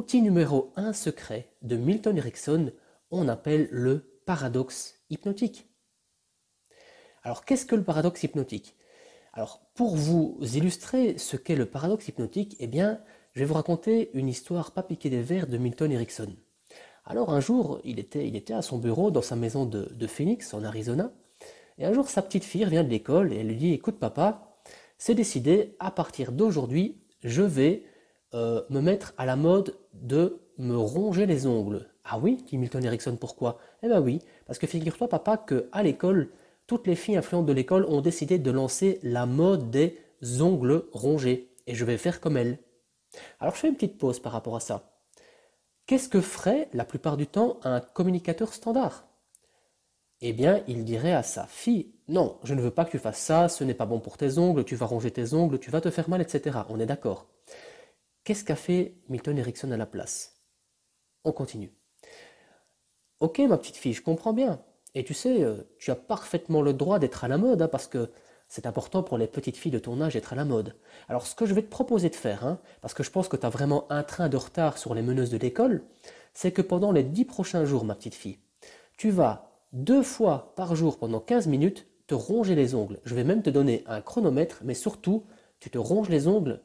outil numéro 1 secret de Milton Erickson, on appelle le paradoxe hypnotique. Alors qu'est-ce que le paradoxe hypnotique? Alors pour vous illustrer ce qu'est le paradoxe hypnotique, eh bien je vais vous raconter une histoire pas piquée des verres de Milton Erickson. Alors un jour, il était, à son bureau dans sa maison de, de Phoenix, en Arizona, et un jour sa petite fille revient de l'école et elle lui dit Écoute papa, c'est décidé, à partir d'aujourd'hui, je vais euh, me mettre à la mode de me ronger les ongles. Ah oui, dit Milton Erickson, pourquoi? Eh bien oui, parce que figure-toi papa que à l'école, toutes les filles influentes de l'école ont décidé de lancer la mode des ongles rongés, et je vais faire comme elles. Alors je fais une petite pause par rapport à ça. Qu'est-ce que ferait la plupart du temps un communicateur standard? Eh bien, il dirait à sa fille, non, je ne veux pas que tu fasses ça, ce n'est pas bon pour tes ongles, tu vas ronger tes ongles, tu vas te faire mal, etc. On est d'accord. Qu'est-ce qu'a fait Milton Erickson à la place? On continue. Ok, ma petite fille, je comprends bien. Et tu sais, euh, tu as parfaitement le droit d'être à la mode, hein, parce que c'est important pour les petites filles de ton âge d'être à la mode. Alors ce que je vais te proposer de faire, hein, parce que je pense que tu as vraiment un train de retard sur les meneuses de l'école, c'est que pendant les dix prochains jours, ma petite fille, tu vas deux fois par jour pendant 15 minutes te ronger les ongles. Je vais même te donner un chronomètre, mais surtout, tu te ronges les ongles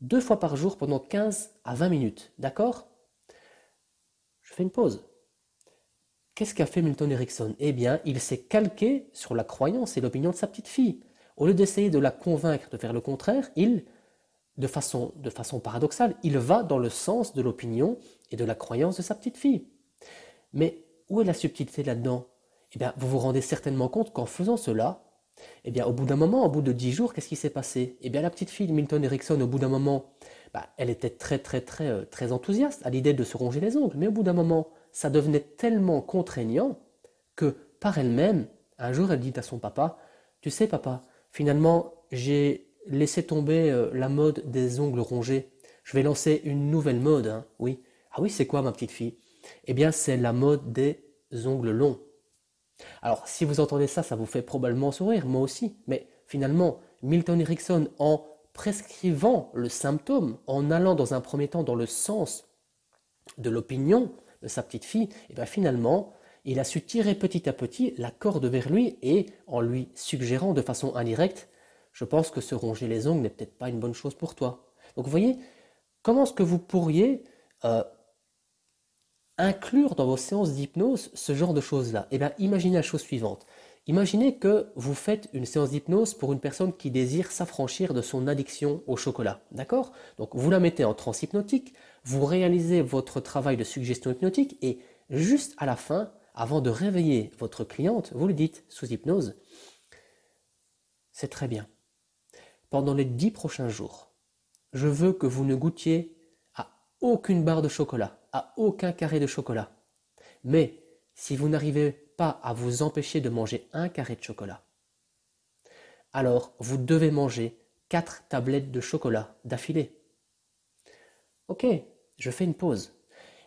deux fois par jour pendant 15 à 20 minutes. D'accord? Je fais une pause. Qu'est-ce qu'a fait Milton Erickson? Eh bien, il s'est calqué sur la croyance et l'opinion de sa petite fille. Au lieu d'essayer de la convaincre de faire le contraire, il, de façon, de façon paradoxale, il va dans le sens de l'opinion et de la croyance de sa petite fille. Mais où est la subtilité là-dedans? Eh bien, vous vous rendez certainement compte qu'en faisant cela, eh bien, au bout d'un moment, au bout de dix jours, qu'est-ce qui s'est passé? Eh bien, la petite fille de Milton Erickson, au bout d'un moment, bah, elle était très, très, très, euh, très enthousiaste à l'idée de se ronger les ongles. Mais au bout d'un moment, ça devenait tellement contraignant que, par elle-même, un jour, elle dit à son papa Tu sais, papa, finalement, j'ai laissé tomber euh, la mode des ongles rongés. Je vais lancer une nouvelle mode, hein, oui. Ah oui, c'est quoi, ma petite fille? Eh bien, c'est la mode des ongles longs. Alors, si vous entendez ça, ça vous fait probablement sourire, moi aussi. Mais finalement, Milton Erickson, en prescrivant le symptôme, en allant dans un premier temps dans le sens de l'opinion de sa petite fille, et eh bien finalement, il a su tirer petit à petit la corde vers lui et en lui suggérant de façon indirecte, je pense que se ronger les ongles n'est peut-être pas une bonne chose pour toi. Donc vous voyez, comment est-ce que vous pourriez euh, inclure dans vos séances d'hypnose ce genre de choses-là Eh bien, imaginez la chose suivante. Imaginez que vous faites une séance d'hypnose pour une personne qui désire s'affranchir de son addiction au chocolat. D'accord? Donc, vous la mettez en transe hypnotique, vous réalisez votre travail de suggestion hypnotique et juste à la fin, avant de réveiller votre cliente, vous lui dites sous hypnose C'est très bien. Pendant les dix prochains jours, je veux que vous ne goûtiez à aucune barre de chocolat aucun carré de chocolat. Mais si vous n'arrivez pas à vous empêcher de manger un carré de chocolat, alors vous devez manger quatre tablettes de chocolat d'affilée. Ok, je fais une pause.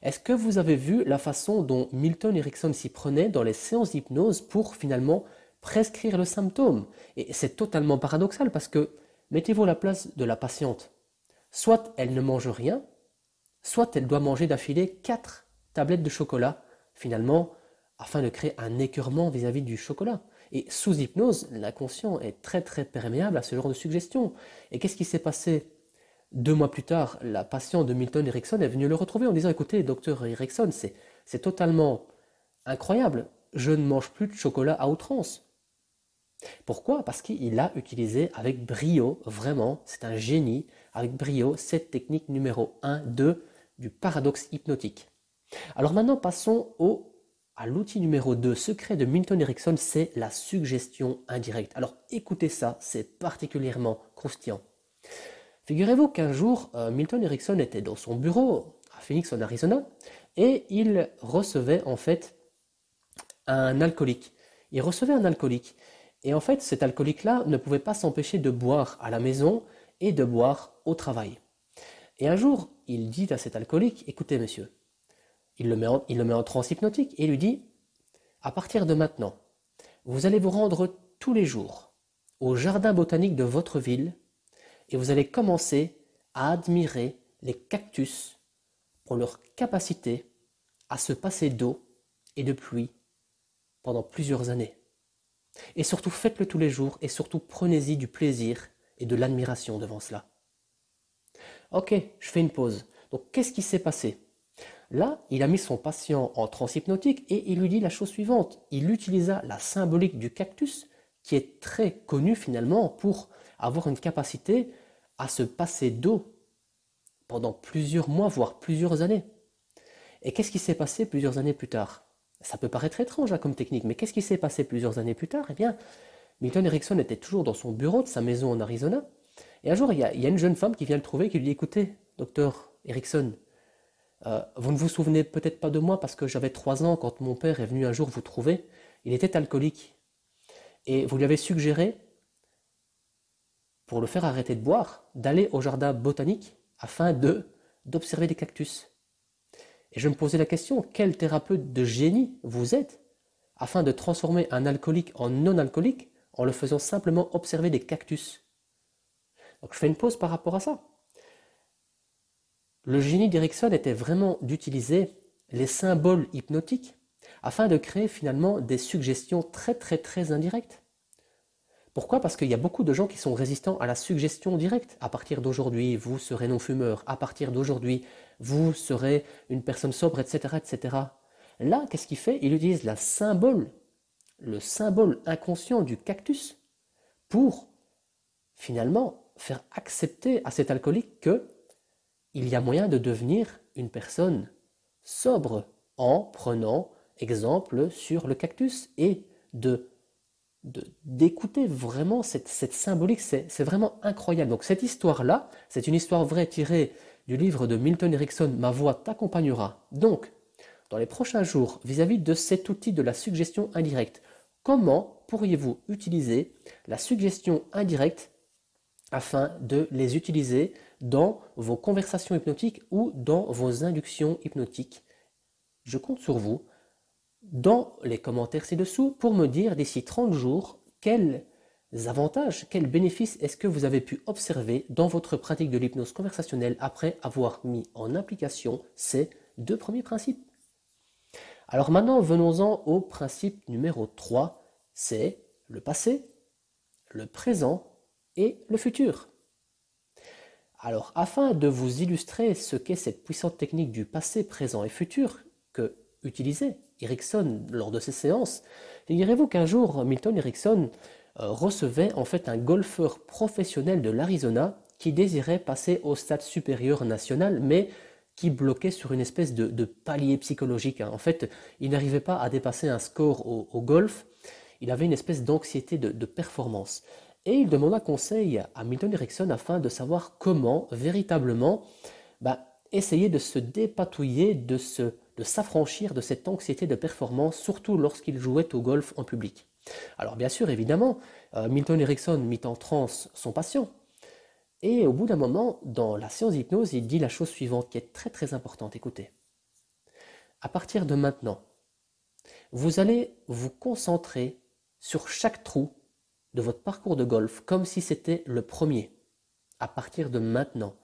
Est-ce que vous avez vu la façon dont Milton Erickson s'y prenait dans les séances d'hypnose pour finalement prescrire le symptôme? Et c'est totalement paradoxal parce que mettez-vous à la place de la patiente. Soit elle ne mange rien, soit elle doit manger d'affilée quatre tablettes de chocolat, finalement, afin de créer un écœurement vis-à-vis du chocolat. Et sous hypnose, l'inconscient est très très perméable à ce genre de suggestions. Et qu'est-ce qui s'est passé Deux mois plus tard, la patiente de Milton Erickson est venue le retrouver en disant Écoutez, docteur Erickson, c'est totalement incroyable, je ne mange plus de chocolat à outrance. Pourquoi? Parce qu'il a utilisé avec brio, vraiment, c'est un génie, avec brio, cette technique numéro 1, 2, du paradoxe hypnotique. Alors maintenant, passons à l'outil numéro 2, secret de Milton Erickson, c'est la suggestion indirecte. Alors écoutez ça, c'est particulièrement croustillant. Figurez-vous qu'un jour, euh, Milton Erickson était dans son bureau à Phoenix en Arizona et il recevait en fait un alcoolique. Il recevait un alcoolique. Et en fait, cet alcoolique-là ne pouvait pas s'empêcher de boire à la maison et de boire au travail. Et un jour, il dit à cet alcoolique, écoutez monsieur, il le met en, il transe hypnotique et lui dit, à partir de maintenant, vous allez vous rendre tous les jours au jardin botanique de votre ville et vous allez commencer à admirer les cactus pour leur capacité à se passer d'eau et de pluie pendant plusieurs années. Et surtout faites-le tous les jours et surtout prenez-y du plaisir et de l'admiration devant cela. Ok, je fais une pause. Donc qu'est-ce qui s'est passé? Là, il a mis son patient en transe hypnotique et il lui dit la chose suivante. Il utilisa la symbolique du cactus, qui est très connue finalement pour avoir une capacité à se passer d'eau pendant plusieurs mois, voire plusieurs années. Et qu'est-ce qui s'est passé plusieurs années plus tard? Ça peut paraître étrange hein, comme technique, mais qu'est-ce qui s'est passé plusieurs années plus tard? Eh bien, Milton Erickson était toujours dans son bureau de sa maison en Arizona, et un jour, il y a, une jeune femme qui vient le trouver, qui lui dit, écoutez, docteur Erickson, euh, vous ne vous souvenez peut-être pas de moi parce que j'avais trois ans quand mon père est venu un jour vous trouver. Il était alcoolique. Et vous lui avez suggéré, pour le faire arrêter de boire, d'aller au jardin botanique afin de d'observer des cactus. Et je me posais la question, quel thérapeute de génie vous êtes afin de transformer un alcoolique en non-alcoolique en le faisant simplement observer des cactus? Donc je fais une pause par rapport à ça. Le génie d'Erickson était vraiment d'utiliser les symboles hypnotiques afin de créer finalement des suggestions très très très indirectes. Pourquoi? Parce qu'il y a beaucoup de gens qui sont résistants à la suggestion directe. À partir d'aujourd'hui, vous serez non-fumeur. À partir d'aujourd'hui, vous serez une personne sobre, etc., etc. Là, qu'est-ce qu'il fait? Il utilise la symbole, le symbole inconscient du cactus pour finalement faire accepter à cet alcoolique que il y a moyen de devenir une personne sobre en prenant exemple sur le cactus et de d'écouter vraiment cette, cette symbolique, c'est vraiment incroyable. Donc cette histoire-là, c'est une histoire vraie tirée du livre de Milton Erickson, Ma voix t'accompagnera. Donc, dans les prochains jours, vis-à-vis -vis de cet outil de la suggestion indirecte, comment pourriez-vous utiliser la suggestion indirecte afin de les utiliser dans vos conversations hypnotiques ou dans vos inductions hypnotiques. Je compte sur vous dans les commentaires ci-dessous pour me dire d'ici 30 jours quels avantages, quels bénéfices est-ce que vous avez pu observer dans votre pratique de l'hypnose conversationnelle après avoir mis en application ces deux premiers principes. Alors maintenant, venons-en au principe numéro 3, c'est le passé, le présent et le futur. Alors, afin de vous illustrer ce qu'est cette puissante technique du passé, présent et futur que utilisait Erickson lors de ses séances, figurez-vous qu'un jour, Milton Erickson euh, recevait en fait un golfeur professionnel de l'Arizona qui désirait passer au stade supérieur national, mais qui bloquait sur une espèce de, palier psychologique. Hein. En fait, il n'arrivait pas à dépasser un score au, golf, il avait une espèce d'anxiété de performance. Et il demanda conseil à Milton Erickson afin de savoir comment véritablement bah, essayer de se dépatouiller, de, de s'affranchir de cette anxiété de performance, surtout lorsqu'il jouait au golf en public. Alors bien sûr, évidemment, euh, Milton Erickson mit en transe son patient. Et au bout d'un moment, dans la séance d'hypnose, il dit la chose suivante qui est très très importante. Écoutez, à partir de maintenant, vous allez vous concentrer sur chaque trou de votre parcours de golf comme si c'était le premier. À partir de maintenant,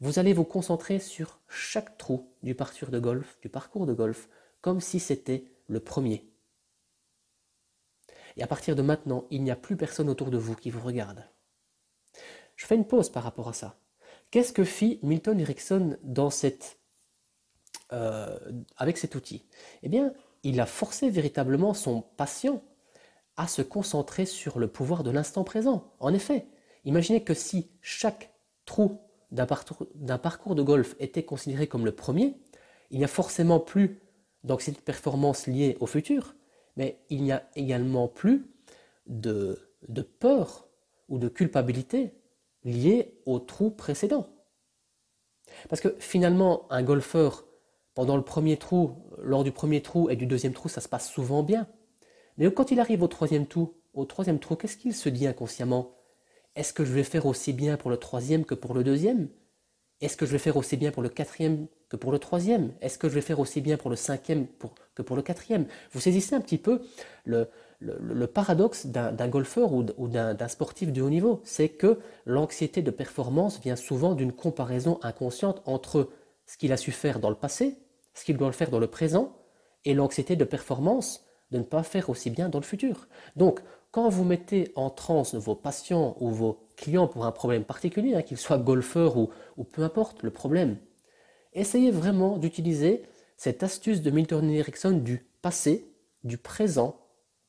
vous allez vous concentrer sur chaque trou du parcours de golf, du parcours de golf, comme si c'était le premier. Et à partir de maintenant, il n'y a plus personne autour de vous qui vous regarde. Je fais une pause par rapport à ça. Qu'est-ce que fit Milton Erickson euh, avec cet outil? Eh bien, il a forcé véritablement son patient à se concentrer sur le pouvoir de l'instant présent. En effet, imaginez que si chaque trou d'un parcours, de golf était considéré comme le premier, il n'y a forcément plus d'anxiété de performance liée au futur, mais il n'y a également plus de, de peur ou de culpabilité liée au trou précédent. Parce que finalement, un golfeur, pendant le premier trou, lors du premier trou et du deuxième trou, ça se passe souvent bien. Mais quand il arrive au troisième trou, au troisième trou, qu'est-ce qu'il se dit inconsciemment? Est-ce que je vais faire aussi bien pour le troisième que pour le deuxième? Est-ce que je vais faire aussi bien pour le quatrième que pour le troisième? Est-ce que je vais faire aussi bien pour le cinquième que pour le quatrième? Vous saisissez un petit peu le, paradoxe d'un golfeur ou d'un sportif de haut niveau, c'est que l'anxiété de performance vient souvent d'une comparaison inconsciente entre ce qu'il a su faire dans le passé, ce qu'il doit le faire dans le présent, et l'anxiété de performance de ne pas faire aussi bien dans le futur. Donc, quand vous mettez en transe vos patients ou vos clients pour un problème particulier, hein, qu'ils soient golfeurs ou, ou peu importe le problème, essayez vraiment d'utiliser cette astuce de Milton Erickson du passé, du présent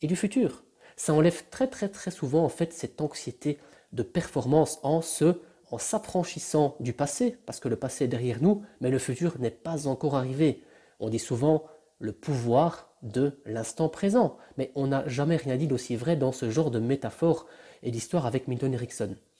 et du futur. Ça enlève très très très souvent en fait cette anxiété de performance en se en s'affranchissant du passé, parce que le passé est derrière nous, mais le futur n'est pas encore arrivé. On dit souvent le pouvoir de l'instant présent, mais on n'a jamais rien dit d'aussi vrai dans ce genre de métaphore et d'histoire avec Milton Erickson.